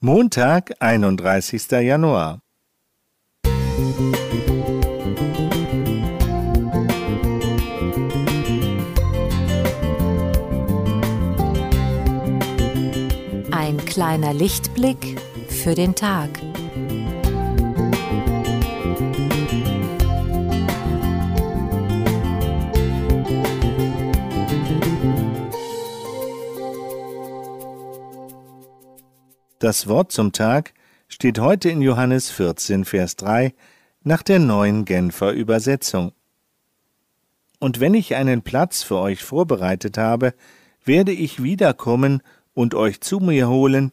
Montag, einunddreißigster Januar. Ein kleiner Lichtblick für den Tag. Das Wort zum Tag steht heute in Johannes 14, Vers 3 nach der neuen Genfer Übersetzung. Und wenn ich einen Platz für euch vorbereitet habe, werde ich wiederkommen und euch zu mir holen,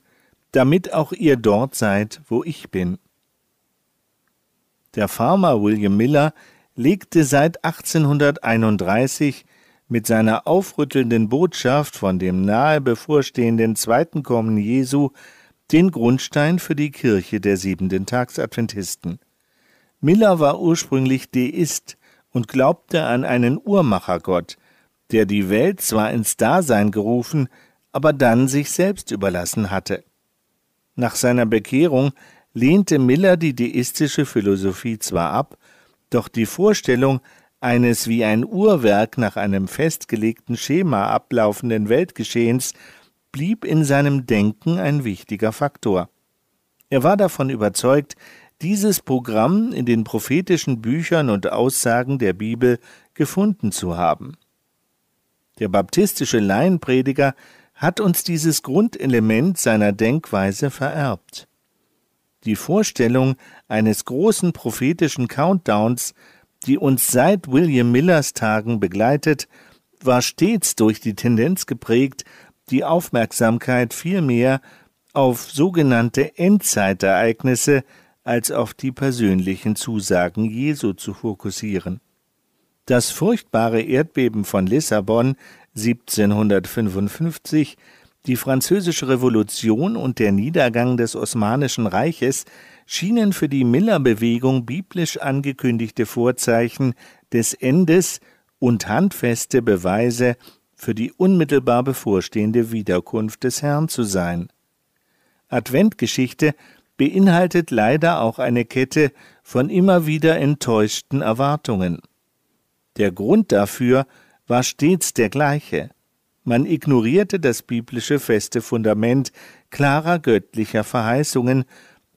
damit auch ihr dort seid, wo ich bin. Der Farmer William Miller legte seit 1831 mit seiner aufrüttelnden Botschaft von dem nahe bevorstehenden zweiten Kommen Jesu den Grundstein für die Kirche der siebenten Tagsadventisten. Miller war ursprünglich Deist und glaubte an einen Uhrmachergott, der die Welt zwar ins Dasein gerufen, aber dann sich selbst überlassen hatte. Nach seiner Bekehrung lehnte Miller die deistische Philosophie zwar ab, doch die Vorstellung eines wie ein Uhrwerk nach einem festgelegten Schema ablaufenden Weltgeschehens blieb in seinem Denken ein wichtiger Faktor. Er war davon überzeugt, dieses Programm in den prophetischen Büchern und Aussagen der Bibel gefunden zu haben. Der baptistische Laienprediger hat uns dieses Grundelement seiner Denkweise vererbt. Die Vorstellung eines großen prophetischen Countdowns, die uns seit William Millers Tagen begleitet, war stets durch die Tendenz geprägt, die Aufmerksamkeit vielmehr auf sogenannte Endzeitereignisse als auf die persönlichen Zusagen Jesu zu fokussieren. Das furchtbare Erdbeben von Lissabon 1755, die Französische Revolution und der Niedergang des Osmanischen Reiches schienen für die Miller-Bewegung biblisch angekündigte Vorzeichen des Endes und handfeste Beweise für die unmittelbar bevorstehende Wiederkunft des Herrn zu sein. Adventgeschichte beinhaltet leider auch eine Kette von immer wieder enttäuschten Erwartungen. Der Grund dafür war stets der gleiche. Man ignorierte das biblische feste Fundament klarer göttlicher Verheißungen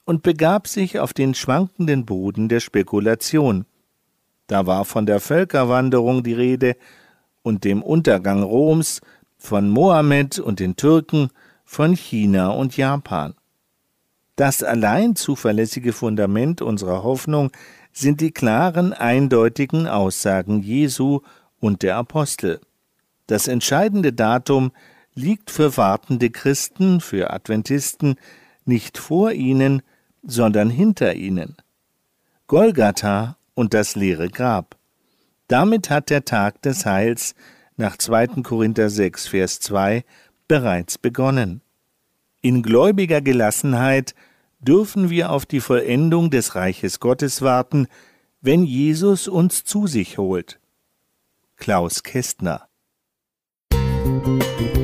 und begab sich auf den schwankenden Boden der Spekulation. Da war von der Völkerwanderung die Rede und dem Untergang Roms, von Mohammed und den Türken, von China und Japan. Das allein zuverlässige Fundament unserer Hoffnung sind die klaren, eindeutigen Aussagen Jesu und der Apostel. Das entscheidende Datum liegt für wartende Christen, für Adventisten, nicht vor ihnen, sondern hinter ihnen. Golgatha und das leere Grab. Damit hat der Tag des Heils nach 2. Korinther 6, Vers 2 bereits begonnen. In gläubiger Gelassenheit dürfen wir auf die Vollendung des Reiches Gottes warten, wenn Jesus uns zu sich holt. Klaus Kästner Musik